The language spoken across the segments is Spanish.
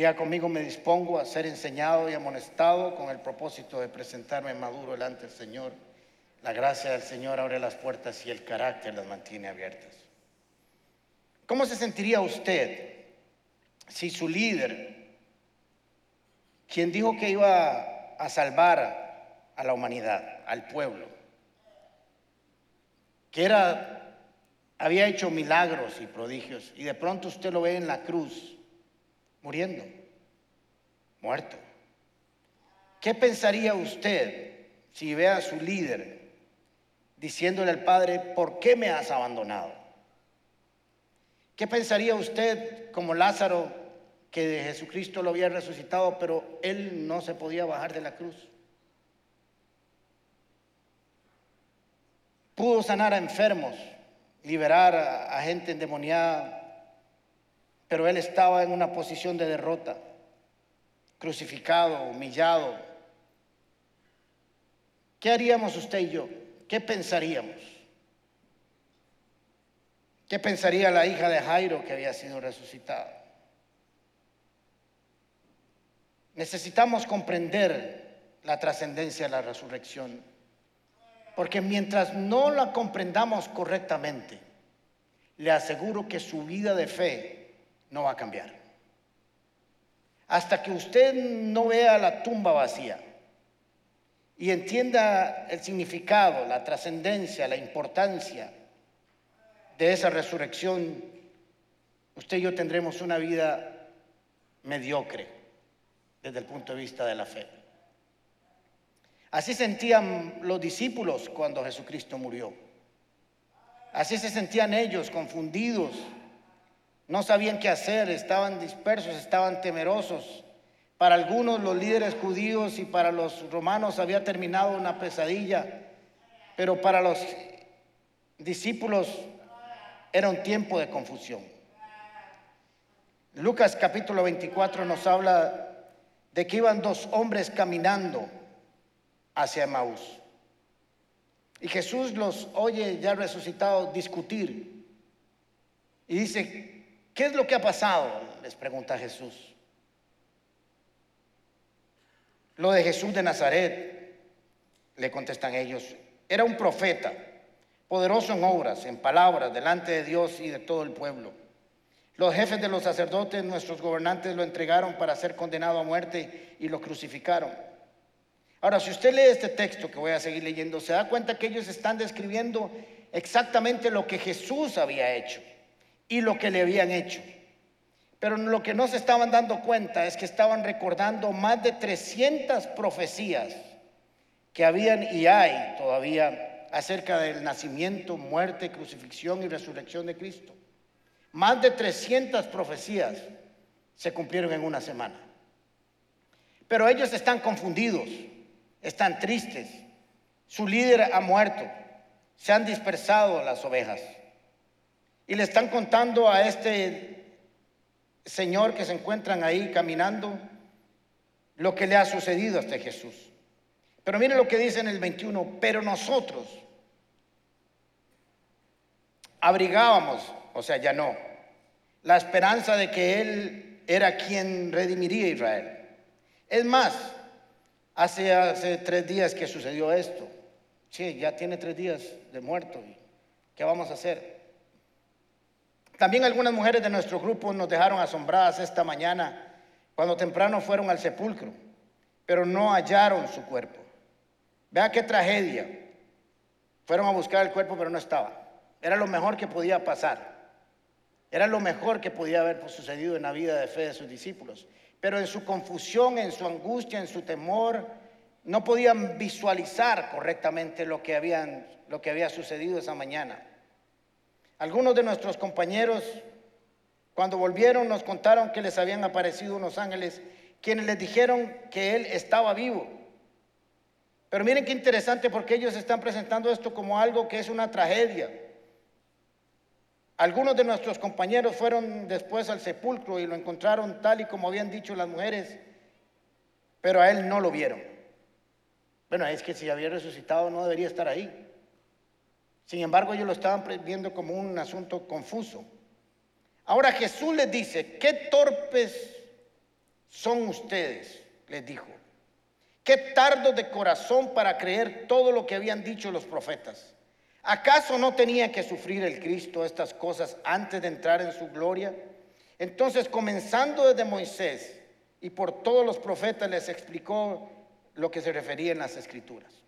Diga conmigo, me dispongo a ser enseñado y amonestado con el propósito de presentarme maduro delante del Señor. La gracia del Señor abre las puertas y el carácter las mantiene abiertas. ¿Cómo se sentiría usted si su líder, quien dijo que iba a salvar a la humanidad, al pueblo, que era, había hecho milagros y prodigios, y de pronto usted lo ve en la cruz, muriendo, muerto. ¿Qué pensaría usted si ve a su líder diciéndole al Padre, ¿por qué me has abandonado? ¿Qué pensaría usted como Lázaro que Jesucristo lo había resucitado, pero él no se podía bajar de la cruz? Pudo sanar a enfermos, liberar a, gente endemoniada, pero él estaba en una posición de derrota, crucificado, humillado. ¿Qué haríamos usted y yo? ¿Qué pensaríamos? ¿Qué pensaría la hija de Jairo que había sido resucitada? Necesitamos comprender la trascendencia de la resurrección, porque mientras no la comprendamos correctamente, le aseguro que su vida de fe no va a cambiar. Hasta que usted no vea la tumba vacía y entienda el significado, la trascendencia, la importancia de esa resurrección, usted y yo tendremos una vida mediocre desde el punto de vista de la fe. Así sentían los discípulos cuando Jesucristo murió. Así se sentían ellos, confundidos. No sabían qué hacer, estaban dispersos, estaban temerosos. Para algunos los líderes judíos y para los romanos había terminado una pesadilla, pero para los discípulos era un tiempo de confusión. Lucas capítulo 24 nos habla de que iban dos hombres caminando hacia Maús. Y Jesús los oye ya resucitados discutir. Y dice, ¿qué es lo que ha pasado? Les pregunta Jesús. Lo de Jesús de Nazaret, le contestan ellos, era un profeta poderoso en obras, en palabras, delante de Dios y de todo el pueblo. Los jefes de los sacerdotes, nuestros gobernantes, lo entregaron para ser condenado a muerte y lo crucificaron. Ahora, si usted lee este texto que voy a seguir leyendo, se da cuenta que ellos están describiendo exactamente lo que Jesús había hecho y lo que le habían hecho. Pero lo que no se estaban dando cuenta es que estaban recordando más de 300 profecías que habían y hay todavía acerca del nacimiento, muerte, crucifixión y resurrección de Cristo. Más de 300 profecías se cumplieron en una semana. Pero ellos están confundidos, están tristes. Su líder ha muerto, se han dispersado las ovejas. Y le están contando a este señor que se encuentran ahí caminando lo que le ha sucedido a este Jesús. Pero mire lo que dice en el 21, pero nosotros abrigábamos, o sea, ya no, la esperanza de que Él era quien redimiría a Israel. Es más, hace, hace tres días que sucedió esto. Sí, ya tiene tres días de muerto. ¿Qué vamos a hacer? También algunas mujeres de nuestro grupo nos dejaron asombradas esta mañana cuando temprano fueron al sepulcro, pero no hallaron su cuerpo. Vea qué tragedia. Fueron a buscar el cuerpo, pero no estaba. Era lo mejor que podía pasar. Era lo mejor que podía haber sucedido en la vida de fe de sus discípulos. Pero en su confusión, en su angustia, en su temor, no podían visualizar correctamente lo que, lo que había sucedido esa mañana. Algunos de nuestros compañeros, cuando volvieron, nos contaron que les habían aparecido unos ángeles, quienes les dijeron que él estaba vivo. Pero miren qué interesante porque ellos están presentando esto como algo que es una tragedia. Algunos de nuestros compañeros fueron después al sepulcro y lo encontraron tal y como habían dicho las mujeres, pero a él no lo vieron. Bueno, es que si había resucitado no debería estar ahí. Sin embargo, ellos lo estaban viendo como un asunto confuso. Ahora Jesús les dice, qué torpes son ustedes, les dijo. Qué tardo de corazón para creer todo lo que habían dicho los profetas. ¿Acaso no tenía que sufrir el Cristo estas cosas antes de entrar en su gloria? Entonces, comenzando desde Moisés y por todos los profetas, les explicó lo que se refería en las escrituras.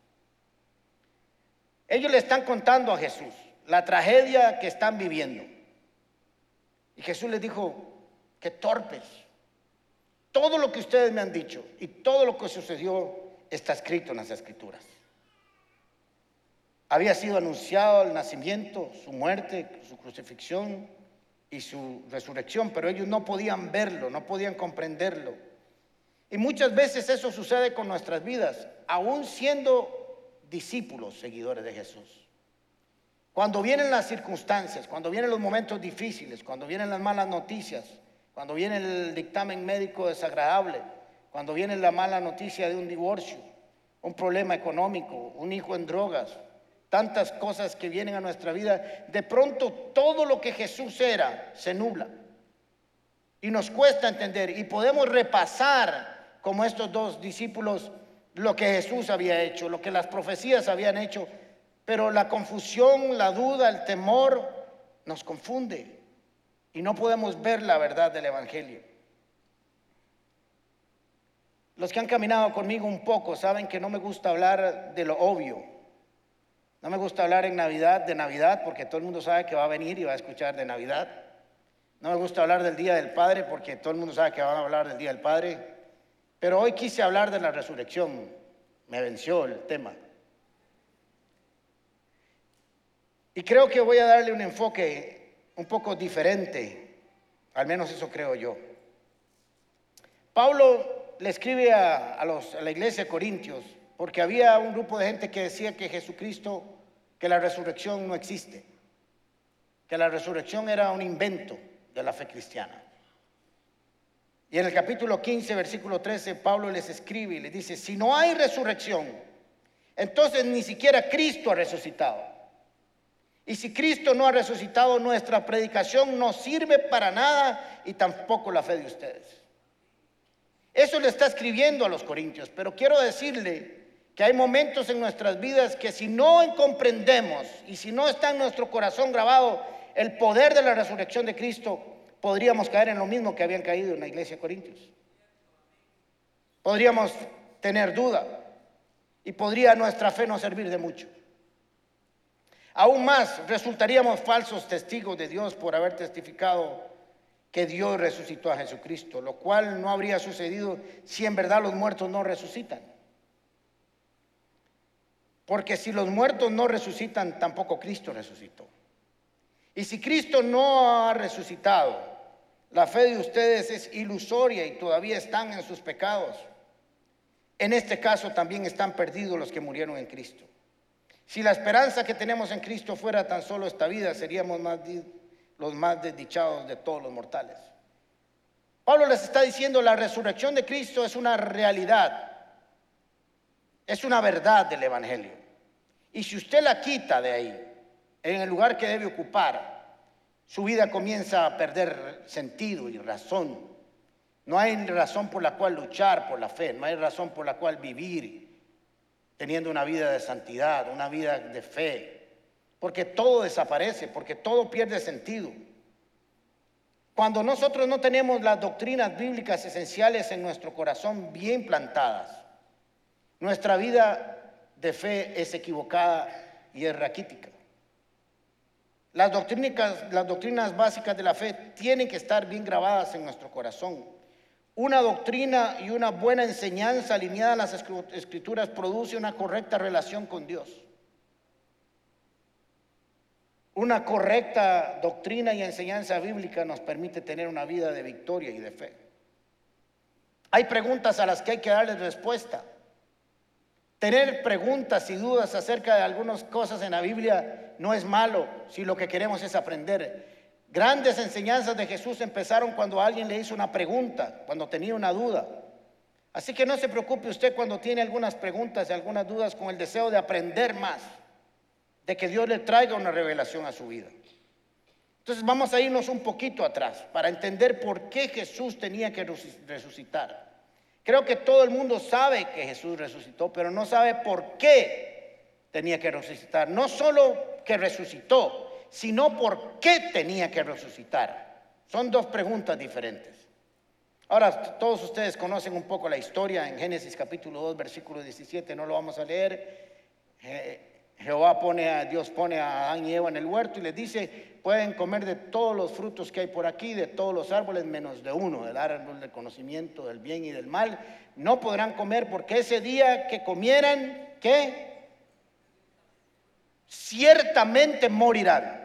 Ellos le están contando a Jesús la tragedia que están viviendo. Y Jesús les dijo, que torpes. Todo lo que ustedes me han dicho y todo lo que sucedió está escrito en las escrituras. Había sido anunciado el nacimiento, su muerte, su crucifixión y su resurrección, pero ellos no podían verlo, no podían comprenderlo. Y muchas veces eso sucede con nuestras vidas, aún siendo discípulos, seguidores de Jesús. Cuando vienen las circunstancias, cuando vienen los momentos difíciles, cuando vienen las malas noticias, cuando viene el dictamen médico desagradable, cuando viene la mala noticia de un divorcio, un problema económico, un hijo en drogas, tantas cosas que vienen a nuestra vida, de pronto todo lo que Jesús era se nubla. Y nos cuesta entender y podemos repasar como estos dos discípulos lo que Jesús había hecho, lo que las profecías habían hecho, pero la confusión, la duda, el temor nos confunde y no podemos ver la verdad del Evangelio. Los que han caminado conmigo un poco saben que no me gusta hablar de lo obvio. No me gusta hablar en Navidad de Navidad porque todo el mundo sabe que va a venir y va a escuchar de Navidad. No me gusta hablar del Día del Padre porque todo el mundo sabe que van a hablar del Día del Padre. Pero hoy quise hablar de la resurrección. Me venció el tema. Y creo que voy a darle un enfoque un poco diferente, al menos eso creo yo. Pablo le escribe a, la iglesia de Corintios porque había un grupo de gente que decía que Jesucristo, que la resurrección no existe, que la resurrección era un invento de la fe cristiana. Y en el capítulo 15, versículo 13, Pablo les escribe y les dice, si no hay resurrección, entonces ni siquiera Cristo ha resucitado. Y si Cristo no ha resucitado, nuestra predicación no sirve para nada y tampoco la fe de ustedes. Eso le está escribiendo a los corintios, pero quiero decirle que hay momentos en nuestras vidas que si no comprendemos y si no está en nuestro corazón grabado el poder de la resurrección de Cristo, podríamos caer en lo mismo que habían caído en la iglesia de Corintios. Podríamos tener duda y podría nuestra fe no servir de mucho. Aún más, resultaríamos falsos testigos de Dios por haber testificado que Dios resucitó a Jesucristo, lo cual no habría sucedido si en verdad los muertos no resucitan. Porque si los muertos no resucitan, tampoco Cristo resucitó. Y si Cristo no ha resucitado, la fe de ustedes es ilusoria y todavía están en sus pecados. En este caso también están perdidos los que murieron en Cristo. Si la esperanza que tenemos en Cristo fuera tan solo esta vida, seríamos los más desdichados de todos los mortales. Pablo les está diciendo, la resurrección de Cristo es una realidad, es una verdad del Evangelio. Y si usted la quita de ahí, en el lugar que debe ocupar, su vida comienza a perder sentido y razón. No hay razón por la cual luchar por la fe, no hay razón por la cual vivir teniendo una vida de santidad, una vida de fe, porque todo desaparece, porque todo pierde sentido. Cuando nosotros no tenemos las doctrinas bíblicas esenciales en nuestro corazón bien plantadas, nuestra vida de fe es equivocada y es raquítica. Las doctrinas, básicas de la fe tienen que estar bien grabadas en nuestro corazón. Una doctrina y una buena enseñanza alineada a las escrituras produce una correcta relación con Dios. Una correcta doctrina y enseñanza bíblica nos permite tener una vida de victoria y de fe. Hay preguntas a las que hay que darles respuesta. Tener preguntas y dudas acerca de algunas cosas en la Biblia no es malo si lo que queremos es aprender. Grandes enseñanzas de Jesús empezaron cuando alguien le hizo una pregunta, cuando tenía una duda. Así que no se preocupe usted cuando tiene algunas preguntas y algunas dudas con el deseo de aprender más, de que Dios le traiga una revelación a su vida. Entonces vamos a irnos un poquito atrás para entender por qué Jesús tenía que resucitar. Creo que todo el mundo sabe que Jesús resucitó, pero no sabe por qué tenía que resucitar. No solo que resucitó, sino por qué tenía que resucitar. Son dos preguntas diferentes. Ahora, todos ustedes conocen un poco la historia en Génesis capítulo 2, versículo 17, no lo vamos a leer. Jehová pone a, Dios pone a Adán y Eva en el huerto y les dice, pueden comer de todos los frutos que hay por aquí, de todos los árboles, menos de uno, del árbol del conocimiento del bien y del mal. No podrán comer porque ese día que comieran, ¿qué? Ciertamente morirán.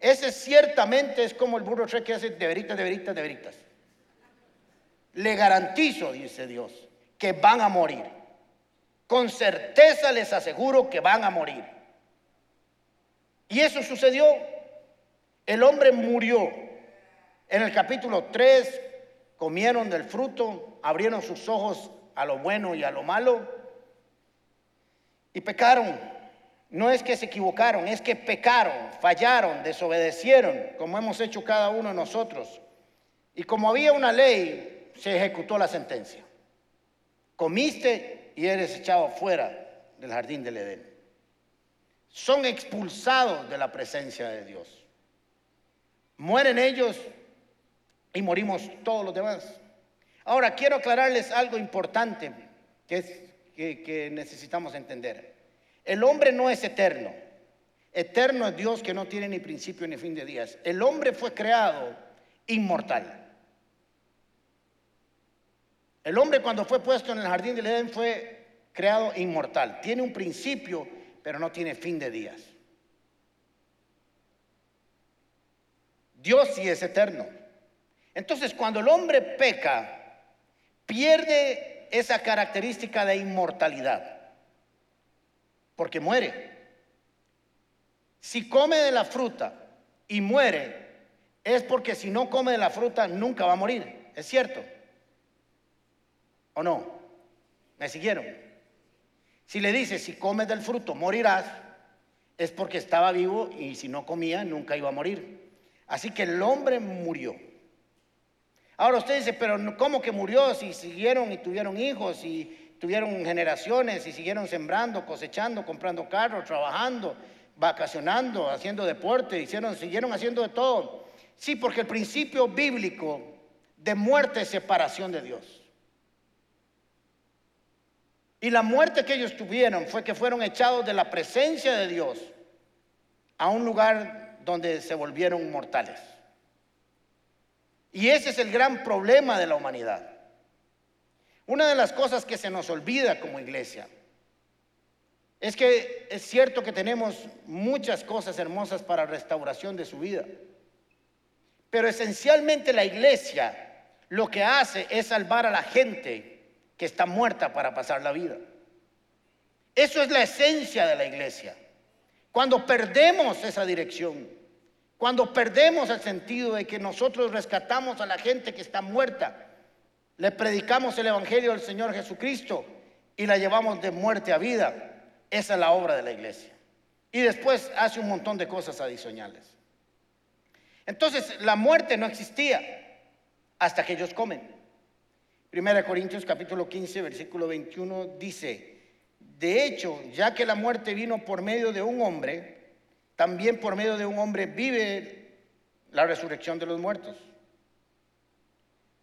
Ese ciertamente es como el burro que hace de veritas, de veritas, de veritas. Le garantizo, dice Dios, que van a morir. Con certeza les aseguro que van a morir. Y eso sucedió. El hombre murió. En el capítulo 3 comieron del fruto, abrieron sus ojos a lo bueno y a lo malo y pecaron. No es que se equivocaron, es que pecaron, fallaron, desobedecieron, como hemos hecho cada uno de nosotros. Y como había una ley, se ejecutó la sentencia. Comiste y eres echado fuera del jardín del Edén. Son expulsados de la presencia de Dios. Mueren ellos y morimos todos los demás. Ahora, quiero aclararles algo importante que, que necesitamos entender. El hombre no es eterno. Eterno es Dios que no tiene ni principio ni fin de días. El hombre fue creado inmortal. El hombre cuando fue puesto en el jardín del Edén fue creado inmortal. Tiene un principio, pero no tiene fin de días. Dios sí es eterno. Entonces, cuando el hombre peca, pierde esa característica de inmortalidad, porque muere. Si come de la fruta y muere, es porque si no come de la fruta nunca va a morir. ¿Es cierto? ¿O no? ¿Me siguieron? Si le dice, si comes del fruto morirás, es porque estaba vivo y si no comía nunca iba a morir. Así que el hombre murió. Ahora usted dice, pero ¿cómo que murió si siguieron y tuvieron hijos y tuvieron generaciones y siguieron sembrando, cosechando, comprando carros, trabajando, vacacionando, haciendo deporte, hicieron, siguieron haciendo de todo? Sí, porque el principio bíblico de muerte es separación de Dios. Y la muerte que ellos tuvieron fue que fueron echados de la presencia de Dios a un lugar donde se volvieron mortales. Y ese es el gran problema de la humanidad. Una de las cosas que se nos olvida como iglesia es que es cierto que tenemos muchas cosas hermosas para restauración de su vida, pero esencialmente la iglesia lo que hace es salvar a la gente que está muerta para pasar la vida. Eso es la esencia de la iglesia. Cuando perdemos esa dirección, cuando perdemos el sentido de que nosotros rescatamos a la gente que está muerta, le predicamos el Evangelio del Señor Jesucristo y la llevamos de muerte a vida, esa es la obra de la iglesia. Y después hace un montón de cosas adicionales. Entonces, la muerte no existía hasta que ellos comen. Primera Corintios capítulo 15, versículo 21 dice, de hecho, ya que la muerte vino por medio de un hombre, también por medio de un hombre vive la resurrección de los muertos.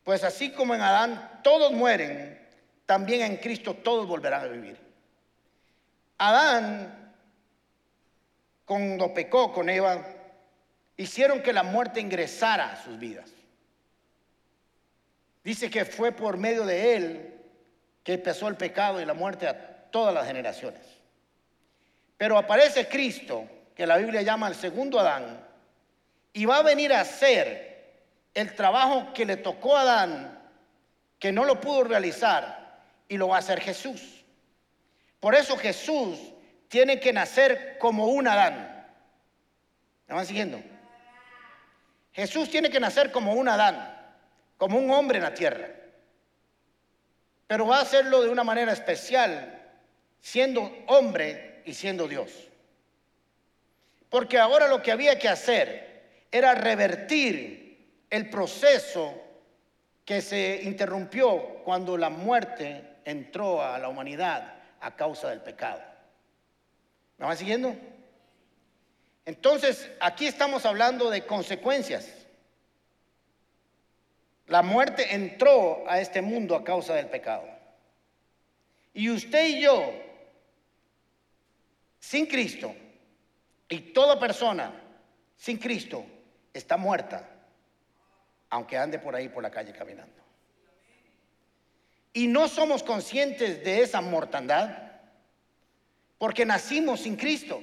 Pues así como en Adán todos mueren, también en Cristo todos volverán a vivir. Adán, cuando pecó con Eva, hicieron que la muerte ingresara a sus vidas. Dice que fue por medio de él que empezó el pecado y la muerte a todas las generaciones. Pero aparece Cristo que la Biblia llama el segundo Adán, y va a venir a hacer el trabajo que le tocó a Adán, que no lo pudo realizar, y lo va a hacer Jesús. Por eso Jesús tiene que nacer como un Adán. ¿Me van siguiendo? Jesús tiene que nacer como un Adán, como un hombre en la tierra. Pero va a hacerlo de una manera especial, siendo hombre y siendo Dios. Porque ahora lo que había que hacer era revertir el proceso que se interrumpió cuando la muerte entró a la humanidad a causa del pecado. ¿Me van siguiendo? Entonces, aquí estamos hablando de consecuencias. La muerte entró a este mundo a causa del pecado. Y usted y yo, sin Cristo, y toda persona sin Cristo está muerta, aunque ande por ahí por la calle caminando. Y no somos conscientes de esa mortandad porque nacimos sin Cristo.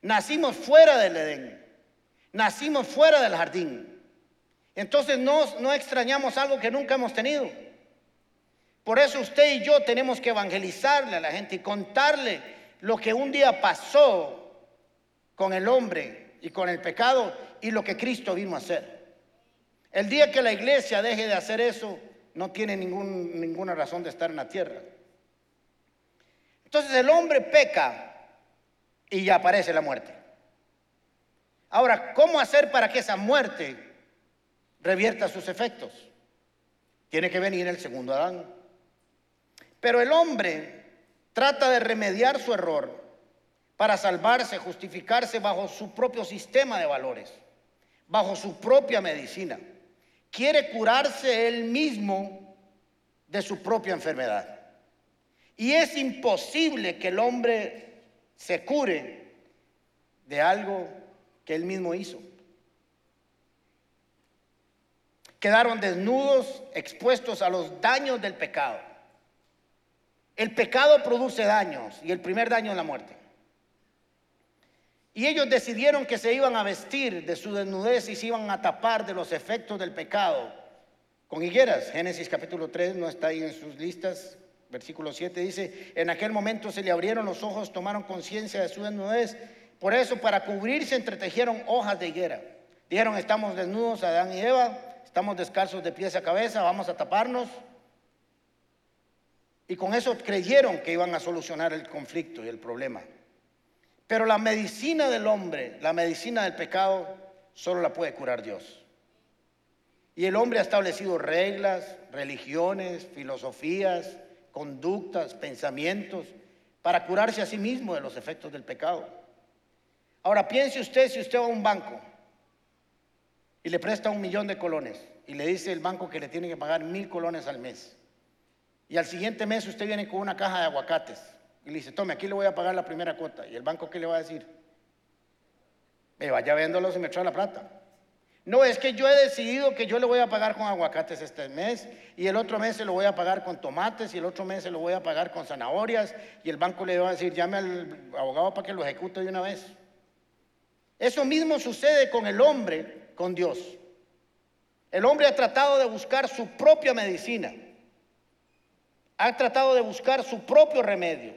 Nacimos fuera del Edén. Nacimos fuera del jardín. Entonces no, no extrañamos algo que nunca hemos tenido. Por eso usted y yo tenemos que evangelizarle a la gente y contarle lo que un día pasó con el hombre y con el pecado y lo que Cristo vino a hacer. El día que la iglesia deje de hacer eso, no tiene ningún, ninguna razón de estar en la tierra. Entonces el hombre peca y ya aparece la muerte. Ahora, ¿cómo hacer para que esa muerte revierta sus efectos? Tiene que venir el segundo Adán. Pero el hombre trata de remediar su error para salvarse, justificarse bajo su propio sistema de valores, bajo su propia medicina. Quiere curarse él mismo de su propia enfermedad. Y es imposible que el hombre se cure de algo que él mismo hizo. Quedaron desnudos, expuestos a los daños del pecado. El pecado produce daños y el primer daño es la muerte. Y ellos decidieron que se iban a vestir de su desnudez y se iban a tapar de los efectos del pecado con higueras. Génesis capítulo 3 no está ahí en sus listas. Versículo 7 dice, en aquel momento se le abrieron los ojos, tomaron conciencia de su desnudez. Por eso para cubrirse entretejieron hojas de higuera. Dijeron, estamos desnudos, Adán y Eva, estamos descalzos de pies a cabeza, vamos a taparnos. Y con eso creyeron que iban a solucionar el conflicto y el problema. Pero la medicina del hombre, la medicina del pecado, solo la puede curar Dios. Y el hombre ha establecido reglas, religiones, filosofías, conductas, pensamientos, para curarse a sí mismo de los efectos del pecado. Ahora piense usted si usted va a un banco y le presta un millón de colones y le dice el banco que le tiene que pagar mil colones al mes. Y al siguiente mes usted viene con una caja de aguacates y le dice, tome, aquí le voy a pagar la primera cuota. ¿Y el banco qué le va a decir? Me vaya viéndolo y me trae la plata. No, es que yo he decidido que yo le voy a pagar con aguacates este mes y el otro mes se lo voy a pagar con tomates y el otro mes se lo voy a pagar con zanahorias y el banco le va a decir, llame al abogado para que lo ejecute de una vez. Eso mismo sucede con el hombre, con Dios. El hombre ha tratado de buscar su propia medicina, ha tratado de buscar su propio remedio.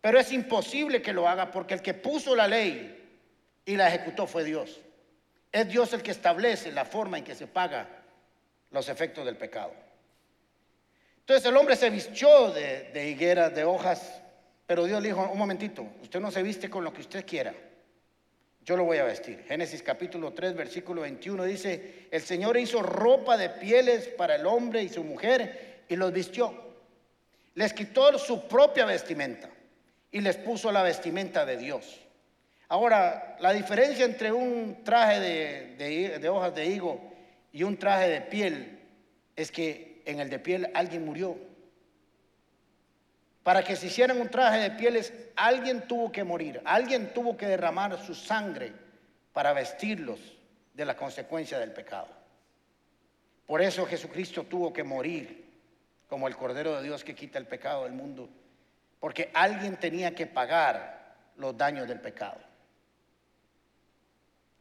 Pero es imposible que lo haga porque el que puso la ley y la ejecutó fue Dios. Es Dios el que establece la forma en que se paga los efectos del pecado. Entonces el hombre se vistió de, higueras, de hojas, pero Dios le dijo, un momentito, usted no se viste con lo que usted quiera, yo lo voy a vestir. Génesis capítulo 3, versículo 21 dice, el Señor hizo ropa de pieles para el hombre y su mujer y los vistió. Les quitó su propia vestimenta y les puso la vestimenta de Dios. Ahora, la diferencia entre un traje de, hojas de higo y un traje de piel es que en el de piel alguien murió. Para que se hicieran un traje de pieles, alguien tuvo que morir, alguien tuvo que derramar su sangre para vestirlos de la consecuencia del pecado. Por eso Jesucristo tuvo que morir como el Cordero de Dios que quita el pecado del mundo porque alguien tenía que pagar los daños del pecado.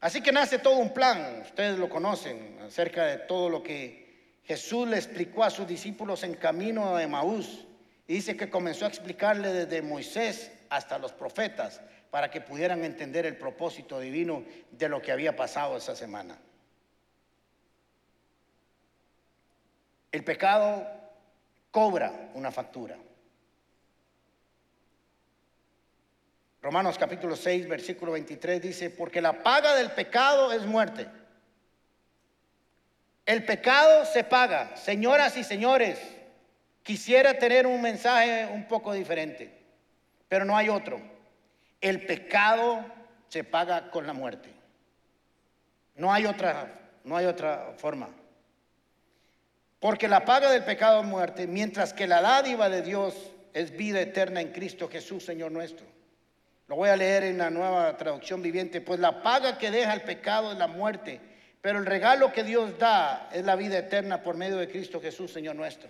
Así que nace todo un plan, ustedes lo conocen, acerca de todo lo que Jesús le explicó a sus discípulos en camino a Emaús. Dice que comenzó a explicarle desde Moisés hasta los profetas para que pudieran entender el propósito divino de lo que había pasado esa semana. El pecado cobra una factura. Romanos capítulo 6, versículo 23 dice, porque la paga del pecado es muerte. El pecado se paga. Señoras y señores, quisiera tener un mensaje un poco diferente, pero no hay otro. El pecado se paga con la muerte. No hay otra, no hay otra forma. Porque la paga del pecado es muerte, mientras que la dádiva de Dios es vida eterna en Cristo Jesús, Señor nuestro. Lo voy a leer en la nueva traducción viviente. Pues la paga que deja el pecado es la muerte, pero el regalo que Dios da es la vida eterna por medio de Cristo Jesús, Señor nuestro.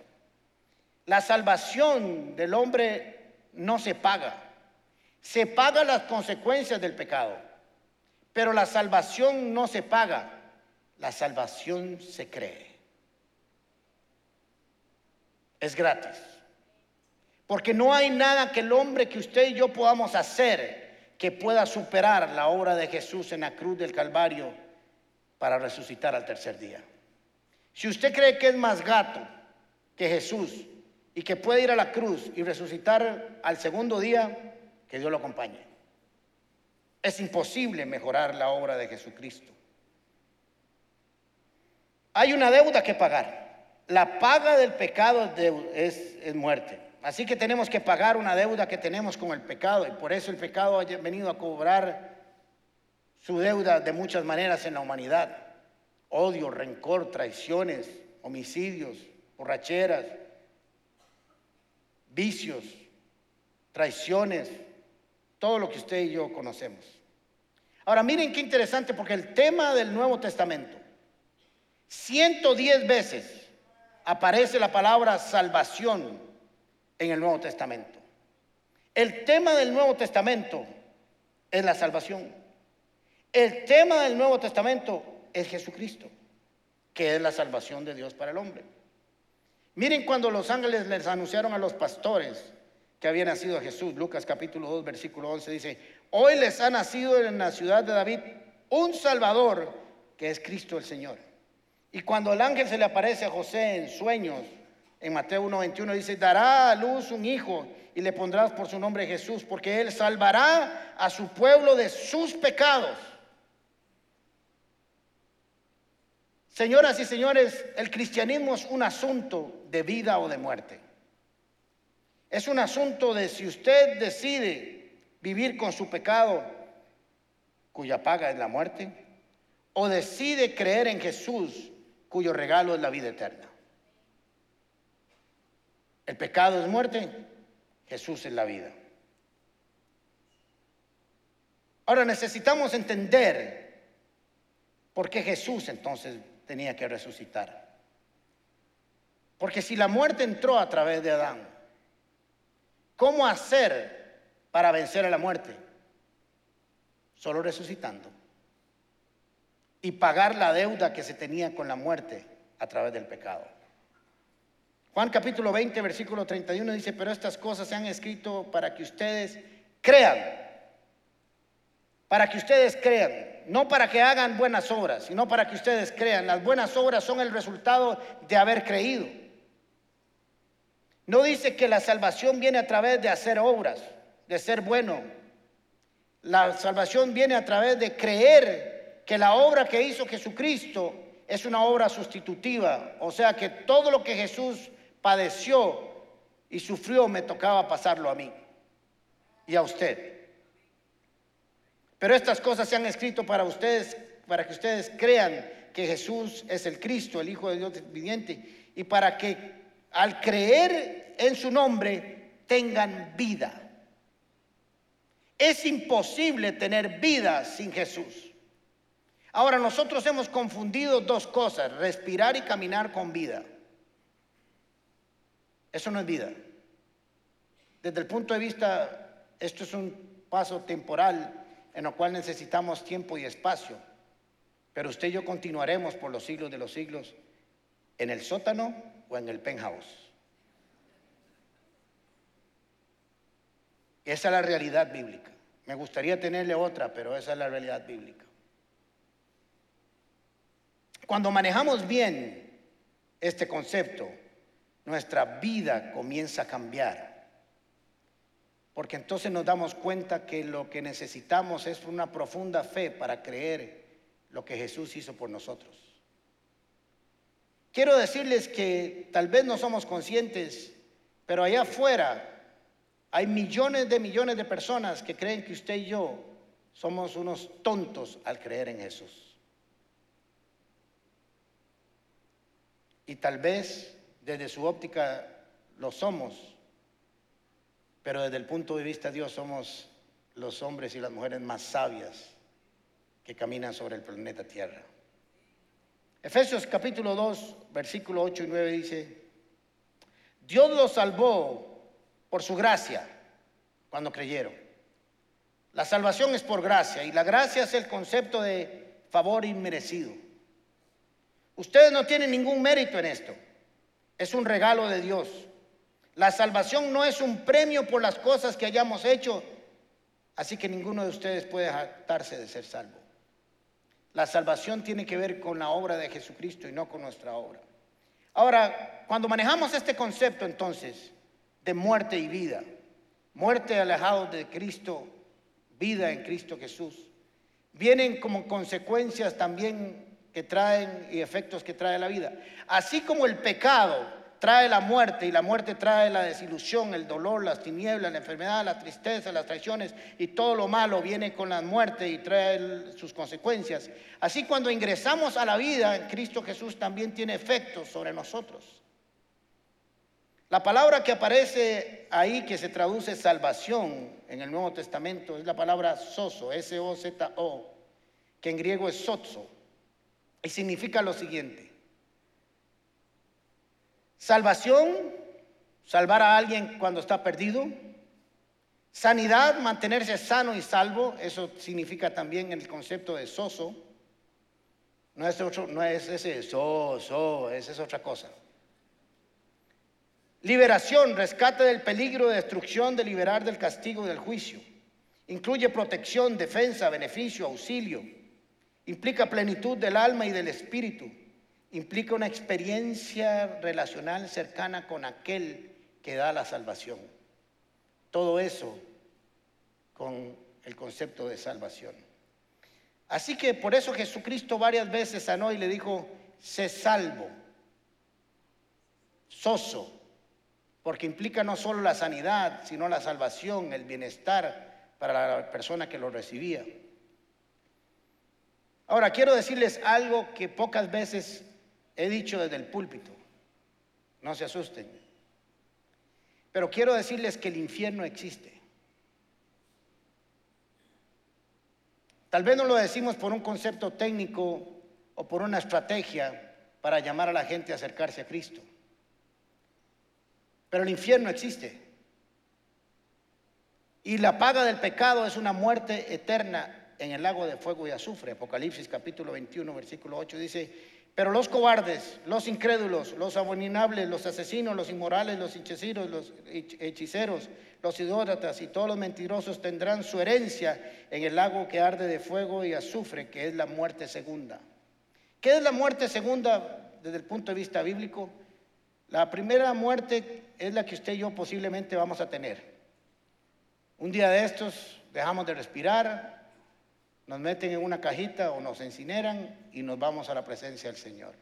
La salvación del hombre no se paga. Se paga las consecuencias del pecado, pero la salvación no se paga. La salvación se cree. Es gratis. Porque no hay nada que el hombre que usted y yo podamos hacer que pueda superar la obra de Jesús en la cruz del Calvario para resucitar al tercer día. Si usted cree que es más gato que Jesús y que puede ir a la cruz y resucitar al segundo día, que Dios lo acompañe. Es imposible mejorar la obra de Jesucristo. Hay una deuda que pagar. La paga del pecado es, muerte. Así que tenemos que pagar una deuda que tenemos con el pecado y por eso el pecado ha venido a cobrar su deuda de muchas maneras en la humanidad. Odio, rencor, traiciones, homicidios, borracheras, vicios, traiciones, todo lo que usted y yo conocemos. Ahora miren qué interesante porque el tema del Nuevo Testamento, 110 veces aparece la palabra salvación en el Nuevo Testamento. El tema del Nuevo Testamento es la salvación. El tema del Nuevo Testamento es Jesucristo, que es la salvación de Dios para el hombre. Miren cuando los ángeles les anunciaron a los pastores que había nacido Jesús, Lucas capítulo 2, versículo 11 dice, hoy les ha nacido en la ciudad de David un Salvador que es Cristo el Señor. Y cuando el ángel se le aparece a José en sueños, en Mateo 1.21 dice, dará a luz un hijo y le pondrás por su nombre Jesús, porque él salvará a su pueblo de sus pecados. Señoras y señores, el cristianismo es un asunto de vida o de muerte. Es un asunto de si usted decide vivir con su pecado, cuya paga es la muerte, o decide creer en Jesús, cuyo regalo es la vida eterna. El pecado es muerte, Jesús es la vida. Ahora necesitamos entender por qué Jesús entonces tenía que resucitar. Porque si la muerte entró a través de Adán, ¿cómo hacer para vencer a la muerte? Solo resucitando. Y pagar la deuda que se tenía con la muerte a través del pecado. Juan capítulo 20, versículo 31 dice, pero estas cosas se han escrito para que ustedes crean, para que ustedes crean, no para que hagan buenas obras, sino para que ustedes crean. Las buenas obras son el resultado de haber creído. No dice que la salvación viene a través de hacer obras, de ser bueno. La salvación viene a través de creer que la obra que hizo Jesucristo es una obra sustitutiva. O sea que todo lo que Jesús padeció y sufrió, me tocaba pasarlo a mí y a usted. Pero estas cosas se han escrito para ustedes, para que ustedes crean que Jesús es el Cristo, el Hijo de Dios viviente, y para que al creer en su nombre tengan vida. Es imposible tener vida sin Jesús. Ahora nosotros hemos confundido dos cosas, respirar y caminar con vida. Eso no es vida. Desde el punto de vista, esto es un paso temporal en el cual necesitamos tiempo y espacio. Pero usted y yo continuaremos por los siglos de los siglos en el sótano o en el penthouse. Esa es la realidad bíblica. Me gustaría tenerle otra, pero esa es la realidad bíblica. Cuando manejamos bien este concepto, nuestra vida comienza a cambiar. porque entonces nos damos cuenta que lo que necesitamos es una profunda fe para creer lo que Jesús hizo por nosotros. Quiero decirles que tal vez no somos conscientes, pero allá afuera hay millones de millones de personas que creen que usted y yo somos unos tontos al creer en Jesús. Y tal vez desde su óptica lo somos, pero desde el punto de vista de Dios somos los hombres y las mujeres más sabias que caminan sobre el planeta Tierra. Efesios capítulo 2, versículo 8 y 9 dice, Dios los salvó por su gracia cuando creyeron. La salvación es por gracia y la gracia es el concepto de favor inmerecido. Ustedes no tienen ningún mérito en esto. Es un regalo de Dios. La salvación no es un premio por las cosas que hayamos hecho, así que ninguno de ustedes puede jactarse de ser salvo. La salvación tiene que ver con la obra de Jesucristo y no con nuestra obra. Ahora, cuando manejamos este concepto entonces de muerte y vida, muerte alejado de Cristo, vida en Cristo Jesús, vienen como consecuencias también que traen y efectos que trae la vida. Así como el pecado trae la muerte y la muerte trae la desilusión, el dolor, las tinieblas, la enfermedad, la tristeza, las traiciones y todo lo malo viene con la muerte y trae sus consecuencias. Así cuando ingresamos a la vida Cristo Jesús también tiene efectos sobre nosotros. La palabra que aparece ahí que se traduce salvación en el Nuevo Testamento es la palabra soso, S-O-Z-O, que en griego es sozo y significa lo siguiente Salvación, salvar a alguien cuando está perdido. Sanidad, mantenerse sano y salvo. Eso significa también el concepto de soso. No es, otro, no es ese soso, esa es otra cosa. Liberación, rescate del peligro de destrucción, de liberar del castigo y del juicio. Incluye protección, defensa, beneficio, auxilio. Implica plenitud del alma y del espíritu implica una experiencia relacional cercana con aquel que da la salvación. Todo eso con el concepto de salvación. Así que por eso Jesucristo varias veces sanó y le dijo, sé salvo, soso, porque implica no solo la sanidad, sino la salvación, el bienestar para la persona que lo recibía. Ahora, quiero decirles algo que pocas veces He dicho desde el púlpito, no se asusten. Pero quiero decirles que el infierno existe. Tal vez no lo decimos por un concepto técnico o por una estrategia para llamar a la gente a acercarse a Cristo. Pero el infierno existe. Y la paga del pecado es una muerte eterna en el lago de fuego y azufre. Apocalipsis capítulo 21, versículo 8 dice, pero los cobardes, los incrédulos, los abominables, los asesinos, los inmorales, los hechiceros, los hechiceros, los idólatras y todos los mentirosos tendrán su herencia en el lago que arde de fuego y azufre, que es la muerte segunda. ¿Qué es la muerte segunda desde el punto de vista bíblico? La primera muerte es la que usted y yo posiblemente vamos a tener. Un día de estos dejamos de respirar, nos meten en una cajita o nos incineran y nos vamos a la presencia del Señor.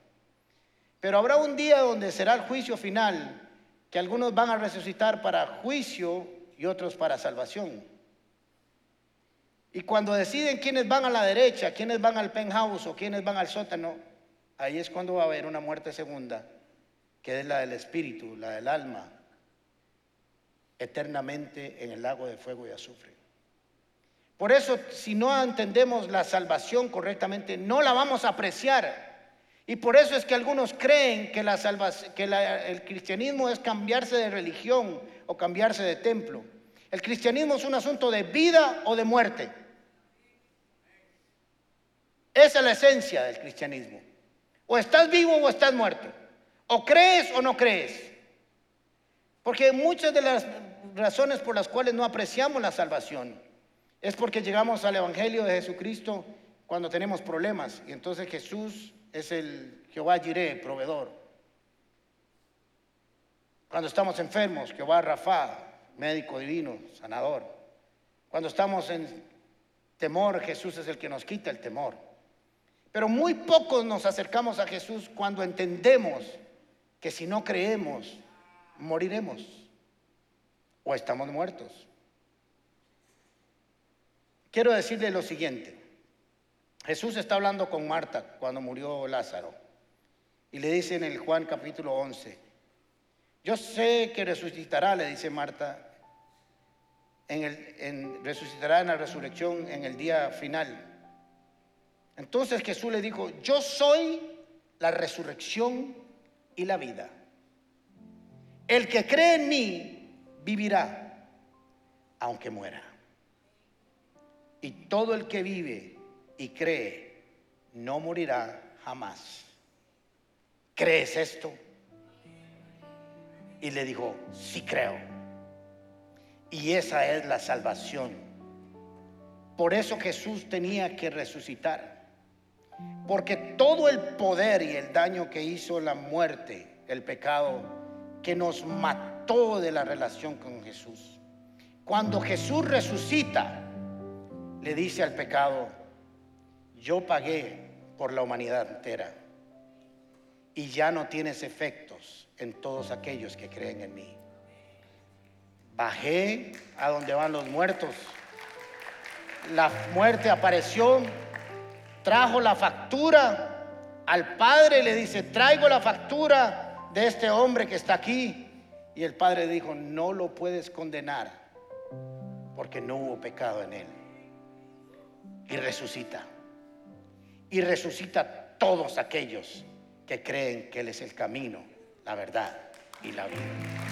Pero habrá un día donde será el juicio final, que algunos van a resucitar para juicio y otros para salvación. Y cuando deciden quiénes van a la derecha, quiénes van al penthouse o quiénes van al sótano, ahí es cuando va a haber una muerte segunda, que es la del espíritu, la del alma, eternamente en el lago de fuego y azufre. Por eso, si no entendemos la salvación correctamente, no la vamos a apreciar. Y por eso es que algunos creen que, la que el cristianismo es cambiarse de religión o cambiarse de templo. El cristianismo es un asunto de vida o de muerte. Esa es la esencia del cristianismo. O estás vivo o estás muerto. O crees o no crees. Porque muchas de las razones por las cuales no apreciamos la salvación es porque llegamos al Evangelio de Jesucristo cuando tenemos problemas. Y entonces Jesús es el Jehová Jireh, proveedor. Cuando estamos enfermos, Jehová Rafa, médico divino, sanador. Cuando estamos en temor, Jesús es el que nos quita el temor. Pero muy pocos nos acercamos a Jesús cuando entendemos que si no creemos, moriremos o estamos muertos. Quiero decirle lo siguiente. Jesús está hablando con Marta cuando murió Lázaro y le dice en el Juan capítulo 11, yo sé que resucitará, le dice Marta, en el, resucitará en la resurrección en el día final. Entonces Jesús le dijo, yo soy la resurrección y la vida. El que cree en mí vivirá, aunque muera. Y todo el que vive y cree no morirá jamás. ¿Crees esto? Y le dijo, sí creo. Y esa es la salvación. Por eso Jesús tenía que resucitar. Porque todo el poder y el daño que hizo la muerte, el pecado, que nos mató de la relación con Jesús. Cuando Jesús resucita, le dice al pecado, yo pagué por la humanidad entera y ya no tienes efectos en todos aquellos que creen en mí. Bajé a donde van los muertos. La muerte apareció, trajo la factura al padre, le dice, traigo la factura de este hombre que está aquí. Y el padre dijo, no lo puedes condenar porque no hubo pecado en él. Y resucita. Y resucita todos aquellos que creen que Él es el camino, la verdad y la vida.